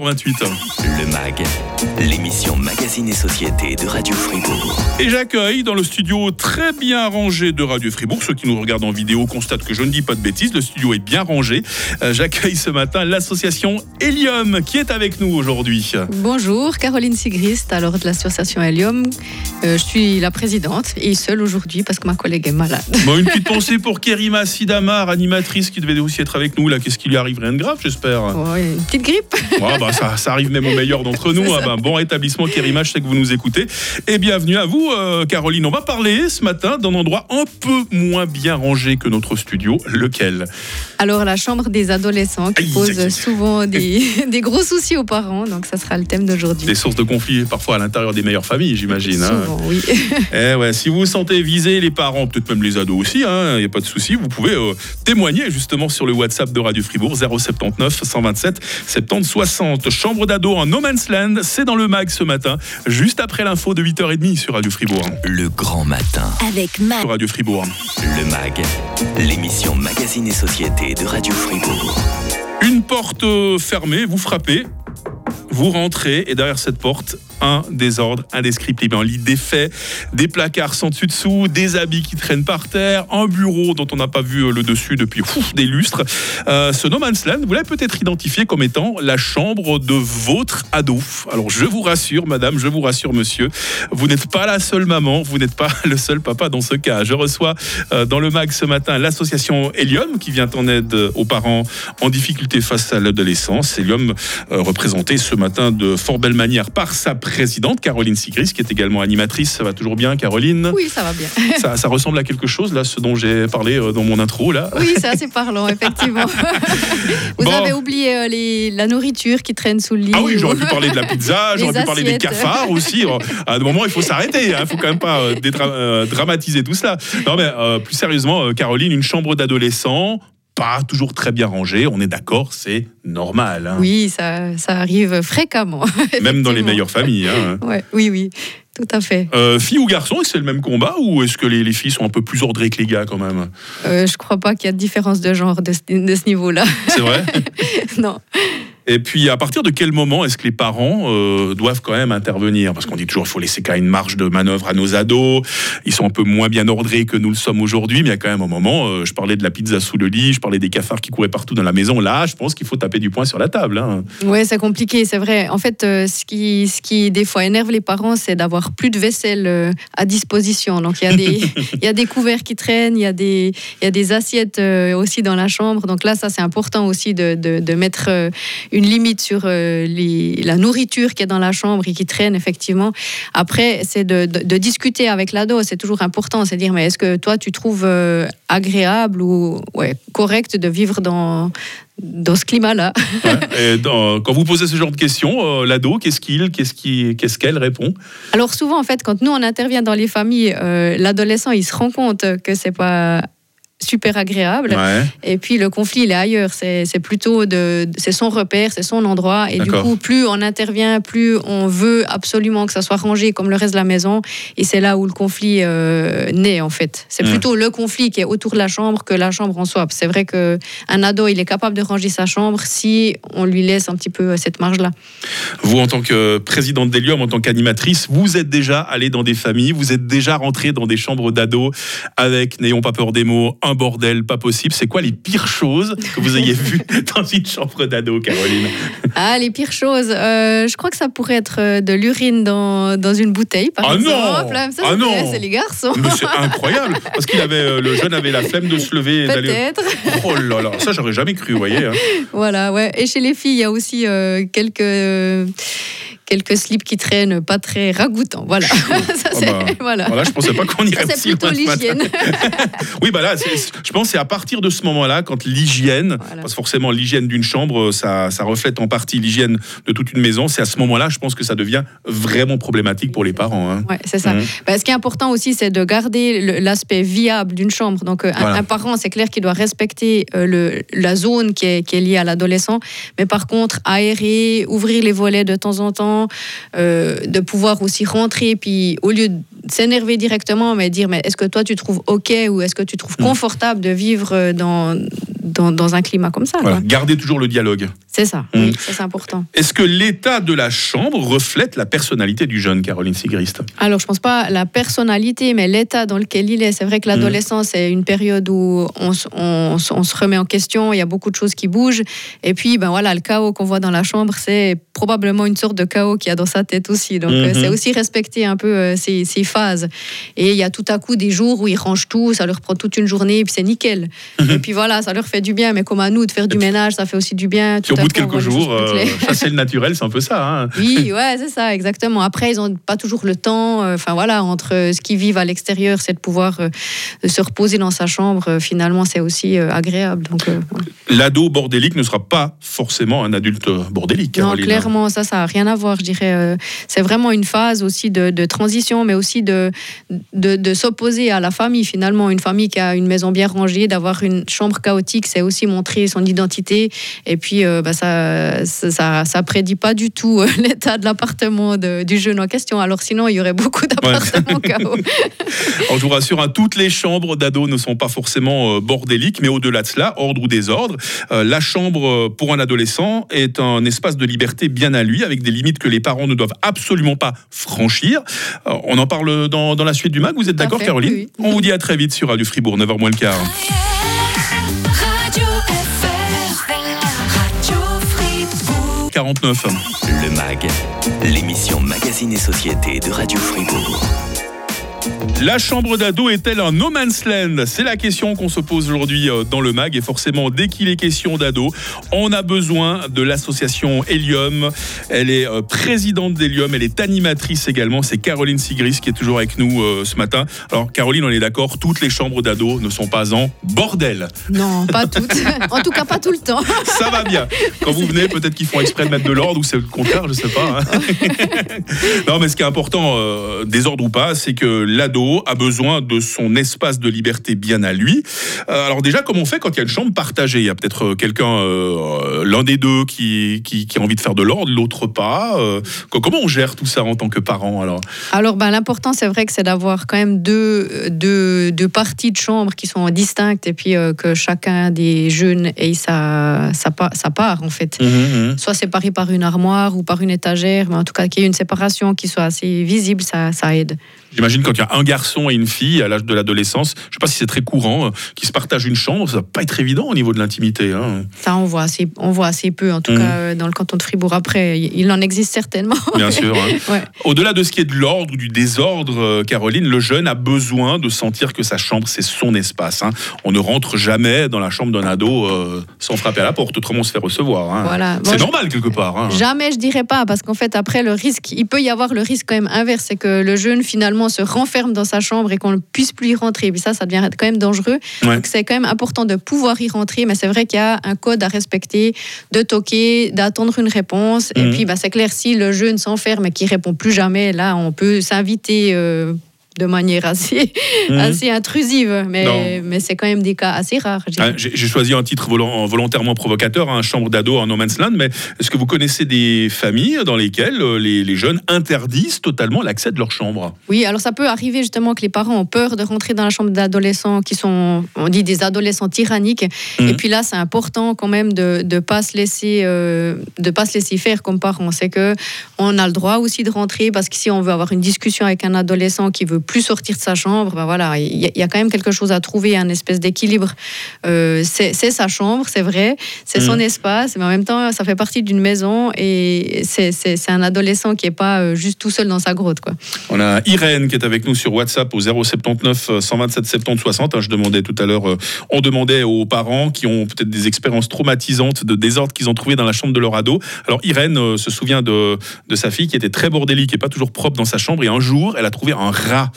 28. Le MAG, l'émission Magazine et Société de Radio Fribourg. Et j'accueille dans le studio très bien rangé de Radio Fribourg. Ceux qui nous regardent en vidéo constatent que je ne dis pas de bêtises. Le studio est bien rangé. Euh, j'accueille ce matin l'association Helium qui est avec nous aujourd'hui. Bonjour, Caroline Sigrist, alors de l'association Helium. Euh, je suis la présidente et seule aujourd'hui parce que ma collègue est malade. Bon, une petite pensée pour Kerima Sidamar, animatrice qui devait aussi être avec nous. Là, qu'est-ce qui lui arrive? Rien de grave, j'espère. Ouais, une petite grippe. Ouais, bah, ça, ça arrive même aux meilleurs d'entre nous. Ah, bah, bon rétablissement, Kerima, je sais que vous nous écoutez. Et bienvenue à vous, euh, Caroline. On va parler ce matin d'un endroit un peu moins bien rangé que notre studio. Lequel? Alors, la chambre des adolescents qui Aïe, pose aïe, souvent des, des gros soucis aux parents. Donc, ça sera le thème d'aujourd'hui. Des sources de conflits parfois à l'intérieur des meilleures familles, j'imagine. hein. Souvent, oui. Eh ouais, si vous vous sentez visé, les parents, peut-être même les ados aussi, il n'y a pas de souci, vous pouvez euh, témoigner justement sur le WhatsApp de Radio Fribourg 079 127 70 60. Chambre d'ado en No Man's Land, c'est dans le mag ce matin, juste après l'info de 8h30 sur Radio Fribourg. Le grand matin. Avec Mac. Sur Radio Fribourg. Le MAG, l'émission Magazine et Société de Radio Fribourg. Une porte fermée, vous frappez, vous rentrez et derrière cette porte, un désordre indescriptible. Un lit défait, des placards sans dessus-dessous, des habits qui traînent par terre, un bureau dont on n'a pas vu euh, le dessus depuis des lustres. Euh, ce No Man's Land, vous l'avez peut-être identifié comme étant la chambre de votre ado. Alors je vous rassure, madame, je vous rassure, monsieur, vous n'êtes pas la seule maman, vous n'êtes pas le seul papa dans ce cas. Je reçois euh, dans le mag ce matin l'association Helium qui vient en aide aux parents en difficulté face à l'adolescence. Helium représenté ce matin de fort belle manière par sa présidente Caroline Sigris qui est également animatrice. Ça va toujours bien, Caroline? Oui, ça va bien. ça, ça ressemble à quelque chose là, ce dont j'ai parlé euh, dans mon intro là? Oui, c'est assez parlant, effectivement. Vous Bon. avez oublié euh, les, la nourriture qui traîne sous le lit. Ah oui, j'aurais pu parler de la pizza, j'aurais pu parler des cafards aussi. À un moment, il faut s'arrêter. Il ne faut quand même pas euh, dramatiser tout cela. Non, mais euh, plus sérieusement, Caroline, une chambre d'adolescent, pas toujours très bien rangée. On est d'accord, c'est normal. hein. Oui, ça, ça arrive fréquemment. Même dans les meilleures familles. hein. Ouais, oui, oui, tout à fait. Euh, filles ou garçons, c'est le même combat ou est-ce que les, les filles sont un peu plus ordrées que les gars quand même? Euh, je crois pas qu'il y a de différence de genre de ce niveau-là. C'est vrai? Non. Et puis, à partir de quel moment est-ce que les parents euh, doivent quand même intervenir? Parce qu'on dit toujours qu'il faut laisser quand même une marge de manœuvre à nos ados. Ils sont un peu moins bien ordrés que nous le sommes aujourd'hui, mais il y a quand même un moment, euh, je parlais de la pizza sous le lit, je parlais des cafards qui couraient partout dans la maison. Là, je pense qu'il faut taper du poing sur la table. hein. Ouais, c'est compliqué, c'est vrai. En fait, euh, ce qui, ce qui des fois énerve les parents, c'est d'avoir plus de vaisselle à disposition. Donc il y a des, il y a des couverts qui traînent, il y a des, il y a des assiettes aussi dans la chambre. Donc là, ça c'est important aussi de, de, de mettre euh, une limite sur euh, les, la nourriture qui est dans la chambre et qui traîne effectivement. Après, c'est de, de, de discuter avec l'ado. C'est toujours important, c'est dire mais est-ce que toi tu trouves euh, agréable ou ouais, correct de vivre dans dans ce climat-là? Ouais. Quand vous posez ce genre de questions, euh, l'ado, qu'est-ce qu'il, qu'est-ce qui, qu'est-ce qu'elle répond? Alors souvent, en fait, quand nous, on intervient dans les familles, euh, l'adolescent, il se rend compte que c'est pas super agréable. Ouais. Et puis le conflit, il est ailleurs. C'est plutôt de, c'est son repère, c'est son endroit. Et du coup, plus on intervient, plus on veut absolument que ça soit rangé comme le reste de la maison. Et c'est là où le conflit euh, naît, en fait. C'est plutôt le conflit qui est autour de la chambre que la chambre en soi. C'est vrai que un ado, il est capable de ranger sa chambre si on lui laisse un petit peu cette marge-là. Vous, en tant que présidente d'Helium, en tant qu'animatrice, vous êtes déjà allé dans des familles, vous êtes déjà rentré dans des chambres d'ados avec, n'ayons pas peur des mots, un bordel pas possible. C'est quoi les pires choses que vous ayez vues dans une chambre d'ado, Caroline? Ah, les pires choses. Euh, je crois que ça pourrait être euh, de l'urine dans, dans une bouteille, par Ah non exemple. Ça, Ah c'est- non c'est les garçons. Mais c'est incroyable Parce qu'il avait, euh, le jeune avait la flemme de se lever et d'aller. Peut-être. Oh là là, ça j'aurais jamais cru, vous voyez. hein. Voilà, ouais. Et chez les filles, il y a aussi euh, quelques, quelques slips qui traînent pas très ragoûtants. Voilà. Ça, bah, voilà. Voilà, je pensais pas qu'on Ça, irait c'est si plutôt l'hygiène. Oui, bah là, je pense que c'est à partir de ce moment-là, quand l'hygiène, Voilà. parce que forcément l'hygiène d'une chambre, ça, ça reflète en partie l'hygiène de toute une maison, c'est à ce moment-là, je pense que ça devient vraiment problématique pour les parents. hein. Ouais, c'est ça. Mhm. Bah, ce qui est important aussi, c'est de garder l'aspect viable d'une chambre. Donc, euh, un- Voilà. un, parent, c'est clair qu'il doit respecter euh, le, la zone qui est, qui est liée à l'adolescent. Mais par contre, aérer, ouvrir les volets de temps en temps, euh, de pouvoir aussi rentrer, puis au lieu de s'énerver directement, mais dire mais est-ce que toi tu trouves ok ou est-ce que tu trouves Mhm. confortable de vivre euh, dans dans, dans un climat comme ça. Voilà. quoi. Gardez toujours le dialogue. C'est ça, Mm. oui, ça c'est important. Est-ce que l'état de la chambre reflète la personnalité du jeune, Caroline Sigrist? Alors, je pense pas la personnalité, mais l'état dans lequel il est. C'est vrai que l'adolescence est une période où on, on se remet en question, il y a beaucoup de choses qui bougent. Et puis, ben voilà, le chaos qu'on voit dans la chambre, c'est probablement une sorte de chaos qu'il y a dans sa tête aussi. Donc, euh, Mhm. c'est aussi respecter un peu euh, ces, ces Et il y a tout à coup des jours où ils rangent tout, ça leur prend toute une journée, et puis c'est nickel. Et puis voilà, ça leur fait du bien. Mais comme à nous, de faire du ménage, ça fait aussi du bien. Puis au Tout à bout de quelques jours, euh, chasser le naturel, c'est un peu ça. hein. Oui, ouais, c'est ça, exactement. Après, ils n'ont pas toujours le temps. euh, Enfin voilà, entre euh, ce qu'ils vivent à l'extérieur, c'est de pouvoir euh, se reposer dans sa chambre. finalement, c'est aussi agréable. Donc. L'ado bordélique ne sera pas forcément un adulte bordélique. non, Caroline. clairement, ça, ça n'a rien à voir. Je dirais, c'est vraiment une phase aussi de, de transition, mais aussi de, de, de s'opposer à la famille. Finalement, une famille qui a une maison bien rangée, d'avoir une chambre chaotique, c'est aussi montrer son identité. Et puis, euh, bah, ça, ça, ça, ça prédit pas du tout euh, l'état de l'appartement du jeune en question. Alors sinon, il y aurait beaucoup d'appartements chaos. Alors, je vous rassure, hein, toutes les chambres d'ados ne sont pas forcément euh, bordéliques, mais au-delà de cela, ordre ou désordre, euh, la chambre pour un adolescent est un espace de liberté bien à lui, avec des limites que les parents ne doivent absolument pas franchir. Euh, on en parle dans, dans la suite du mag. Vous êtes d'accord, Caroline oui. On vous dit à très vite sur Radio Fribourg, 9h moins le quart. Radio FR. Radio Fribourg. 49. Le MAG, l'émission Magazine et Société de Radio Fribourg. La chambre d'ado est-elle un no man's land? C'est la question qu'on se pose aujourd'hui euh, dans le MAG. Et forcément, dès qu'il est question d'ado, on a besoin de l'association Helium. Elle est euh, présidente d'Helium, elle est animatrice également. C'est Caroline Sigris qui est toujours avec nous euh, ce matin. Alors, Caroline, on est d'accord, toutes les chambres d'ado ne sont pas en bordel. Non, pas toutes. en tout cas, pas tout le temps. Ça va bien. Quand vous venez, peut-être qu'ils font exprès de mettre de l'ordre ou c'est le contraire, je sais pas. hein. non, mais ce qui est important, euh, désordre ou pas, c'est que l'ado a besoin de son espace de liberté bien à lui. Euh, alors déjà, comment on fait quand il y a une chambre partagée? Il y a peut-être euh, quelqu'un, euh, l'un des deux, qui, qui, qui a envie de faire de l'ordre, l'autre pas. Euh, co- comment on gère tout ça en tant que parent alors? Alors, ben, l'important, c'est vrai que c'est d'avoir quand même deux, deux, deux parties de chambre qui sont distinctes et puis euh, que chacun des jeunes ait sa, sa, pa- sa part, en fait. Soit séparé par une armoire ou par une étagère, mais en tout cas qu'il y ait une séparation qui soit assez visible, ça, ça aide. J'imagine quand il y a un garçon et une fille à l'âge de l'adolescence, je sais pas si c'est très courant, euh, qui se partagent une chambre, ça va pas être évident au niveau de l'intimité. hein. Ça, on voit assez, on voit assez peu, en tout Mhm. cas euh, dans le canton de Fribourg. Après, il en existe certainement. Bien sûr. hein. Ouais. Au-delà de ce qui est de l'ordre ou du désordre, euh, Caroline, le jeune a besoin de sentir que sa chambre, c'est son espace. hein. On ne rentre jamais dans la chambre d'un ado euh, sans frapper à la porte, autrement on se fait recevoir. Voilà. C'est normal quelque part. Jamais, je dirais pas, parce qu'en fait, après, le risque, il peut y avoir le risque quand même inverse, c'est que le jeune finalement se renferme dans sa chambre et qu'on ne puisse plus y rentrer. Puis ça, ça devient quand même dangereux. Ouais. Donc c'est quand même important de pouvoir y rentrer, mais c'est vrai qu'il y a un code à respecter, de toquer, d'attendre une réponse. Mhm. Et puis, bah, c'est clair, si le jeune s'enferme et qu'il répond plus jamais, là, on peut s'inviter. euh, de manière assez, Mhm. assez intrusive, mais, Non. mais c'est quand même des cas assez rares. Ah, J'ai choisi un titre volontairement provocateur, un chambre d'ado en no man's land, mais est-ce que vous connaissez des familles dans lesquelles euh, les, les jeunes interdisent totalement l'accès de leur chambre? Oui, alors ça peut arriver justement que les parents ont peur de rentrer dans la chambre d'adolescents qui sont, on dit des adolescents tyranniques. Mhm. Et puis là, c'est important quand même de ne pas se laisser euh, de pas se laisser faire comme parents. C'est que on a le droit aussi de rentrer parce que si on veut avoir une discussion avec un adolescent qui veut plus sortir de sa chambre, ben voilà, il y, a- il y a quand même quelque chose à trouver, un espèce d'équilibre. Euh, c'est sa chambre, c'est vrai, c'est son Mhm. espace, mais en même temps, ça fait partie d'une maison et c'est un adolescent qui est pas euh, juste tout seul dans sa grotte, quoi. On a Irène qui est avec nous sur WhatsApp au 079 euh, 127 70 60. hein, Je demandais tout à l'heure, euh, on demandait aux parents qui ont peut-être des expériences traumatisantes de désordre qu'ils ont trouvé dans la chambre de leur ado. Alors Irène se souvient de, de sa fille qui était très bordélique et pas toujours propre dans sa chambre. Et un jour, elle a trouvé un rat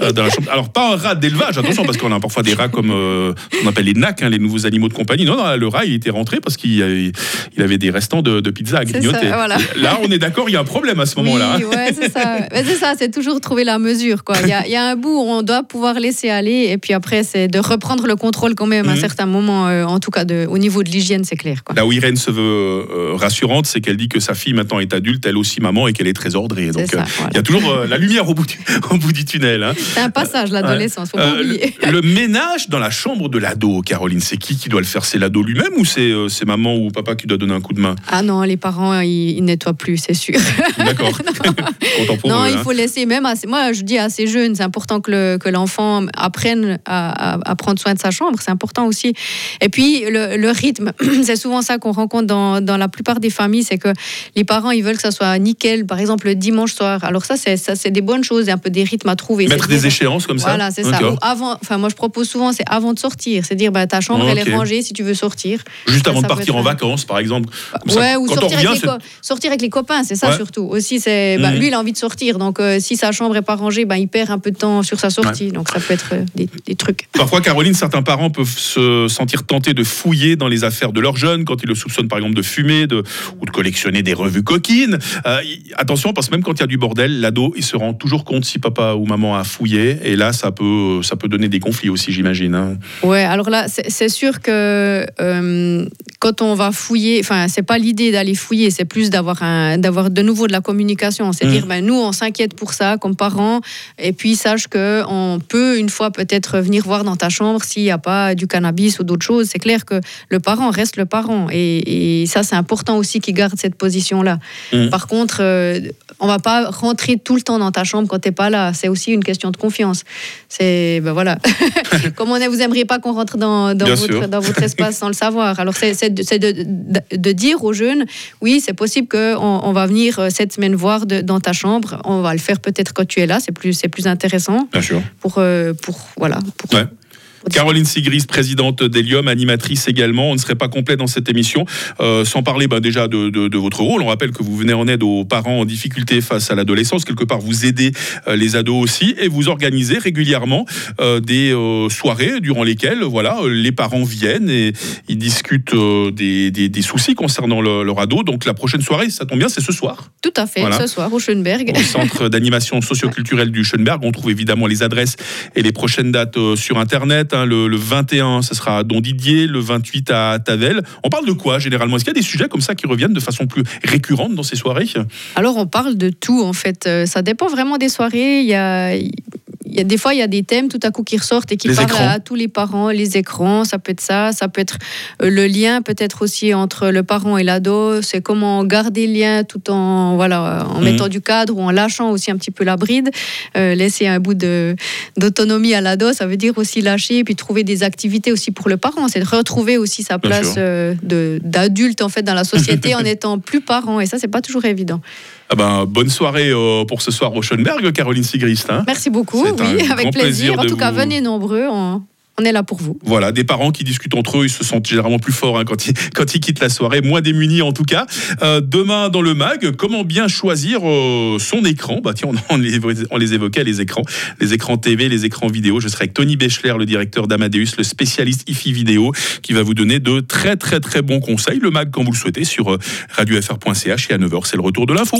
euh, dans la chambre. Alors pas un rat d'élevage, attention, parce qu'on a parfois des rats comme euh, qu'on appelle les nacs, hein, les nouveaux animaux de compagnie. Non, non, le rat, il était rentré parce qu'il avait, il avait des restants de, de pizza à grignoter. ça, voilà. Là, on est d'accord, il y a un problème à ce moment-là. hein. Oui, ouais, c'est ça. C'est ça, c'est toujours trouver la mesure. Quoi. Il, y a, il y a un bout où on doit pouvoir laisser aller, et puis après, c'est de reprendre le contrôle quand même à un Mhm. certain moment, euh, en tout cas de, au niveau de l'hygiène, c'est clair. Quoi. Là où Irène se veut euh, rassurante, c'est qu'elle dit que sa fille maintenant est adulte, elle aussi maman, et qu'elle est très ordrée. Donc il voilà. y a toujours la lumière au bout du, au bout du tunnel. hein. C'est un passage, l'adolescence, faut pas Euh, oublier. le, le ménage dans la chambre de l'ado, Caroline, c'est qui qui doit le faire? C'est l'ado lui-même ou c'est euh, c'est maman ou papa qui doit donner un coup de main? Ah non, les parents, ils, ils nettoient plus, c'est sûr. D'accord. Non, eux, il hein. faut laisser, même assez, moi je dis assez jeune, c'est important que le- que l'enfant apprenne à, à- à prendre soin de sa chambre, c'est important aussi. Et puis le, le rythme, c'est souvent ça qu'on rencontre dans, dans la plupart des familles, c'est que les parents ils veulent que ça soit nickel, par exemple le dimanche soir. Alors ça, c'est des bonnes choses, un peu des rythmes à trouver. Mettre des échéances comme ça Voilà, c'est ça. Ou avant, enfin moi je propose souvent, c'est avant de sortir, c'est dire bah, ta chambre elle est rangée si tu veux sortir. Juste Ça, avant de ça partir en vacances, par exemple. Comme ça, Ouais, ou sortir, revient, avec les c'est- co- sortir avec les copains, c'est ça Ouais. surtout. Aussi, c'est bah, Mhm. lui, il a envie de sortir, donc euh, si sa chambre est pas rangée, bah, il perd un peu de temps sur sa sortie. Donc ça peut être euh, des, des trucs. Parfois, Caroline, certains parents peuvent se sentir tentés de fouiller dans les affaires de leurs jeunes quand ils le soupçonnent, par exemple, de fumer de, ou de collectionner des revues coquines. Euh, attention, parce que même quand il y a du bordel, l'ado, il se rend toujours compte si papa ou maman a fouillé. Et là, ça peut, ça peut donner des conflits aussi, j'imagine. hein. Ouais, alors là, c'est sûr que euh, quand on va fouiller, enfin, c'est pas l'idée d'aller fouiller, c'est plus d'avoir de nouveau de la communication. C'est Mhm. dire, ben nous, on s'inquiète pour ça comme parents, et puis sache que on peut une fois peut-être venir voir dans ta chambre s'il n'y a pas du cannabis ou d'autres choses. C'est clair que le parent reste le parent, et, et ça, c'est important aussi qu'il garde cette position-là. Mhm. Par contre, euh, on va pas rentrer tout le temps dans ta chambre quand t'es pas là. C'est aussi une question de confiance. C'est ben voilà. Comme on est, vous aimeriez pas qu'on rentre dans, dans votre, dans votre espace sans le savoir. Alors c'est c'est de, de, de- dire aux jeunes, oui, c'est possible qu'on on va venir euh, cette semaine voir de- dans ta chambre. On va le faire peut-être quand tu es là. C'est plus c'est plus intéressant Bien sûr. pour euh, pour voilà. Pour, Ouais. Caroline Sigris, présidente d'Helium, animatrice également. On ne serait pas complet dans cette émission euh, sans parler ben, déjà de, de- de votre rôle. On rappelle que vous venez en aide aux parents en difficulté face à l'adolescence. Quelque part, vous aidez euh, les ados aussi et vous organisez régulièrement euh, des soirées durant lesquelles voilà, les parents viennent et ils discutent des, des- des soucis concernant le- leur ado. Donc la prochaine soirée, ça tombe bien, c'est ce soir Tout à fait. Voilà. Ce soir au Schönberg. au centre d'animation socioculturelle du Schönberg. On trouve évidemment les adresses et les prochaines dates sur Internet. Hein. Le, le 21, ce sera à Don Didier, le 28 à Tavel. On parle de quoi généralement? Est-ce qu'il y a des sujets comme ça qui reviennent de façon plus récurrente dans ces soirées? Alors on parle de tout en fait. Euh, Ça dépend vraiment des soirées. Il y a, y a des fois il y a des thèmes tout à coup qui ressortent et qui Les parlent écrans. à tous les parents. Les écrans, ça peut être ça. Ça peut être euh, le lien peut-être aussi entre le parent et l'ado. C'est comment garder le lien tout en voilà en Mhm. mettant du cadre ou en lâchant aussi un petit peu la bride. Euh, laisser un bout d'autonomie à l'ado, ça veut dire aussi lâcher et puis trouver des activités aussi pour le parent. C'est de retrouver aussi sa place euh, d'adulte en fait dans la société en étant plus parent et ça c'est pas toujours évident. Ah ben, Bonne soirée euh, pour ce soir au Schönberg, Caroline Sigrist. hein. Merci beaucoup, oui, avec plaisir plaisir. En tout cas, venez nombreux, on, on est là pour vous. Voilà, des parents qui discutent entre eux, ils se sentent généralement plus forts hein, quand, ils, quand ils quittent la soirée, moins démunis en tout cas. Euh, demain dans le mag, comment bien choisir euh, son écran? Bah, tiens, on, on les, on les évoquait, les écrans, les écrans TV, les écrans vidéo. Je serai avec Tony Bechler, le directeur d'Amadeus, le spécialiste IFI vidéo, qui va vous donner de très très très bons conseils. Le mag quand vous le souhaitez sur euh, radiofr.ch et à 9h, c'est le retour de l'info.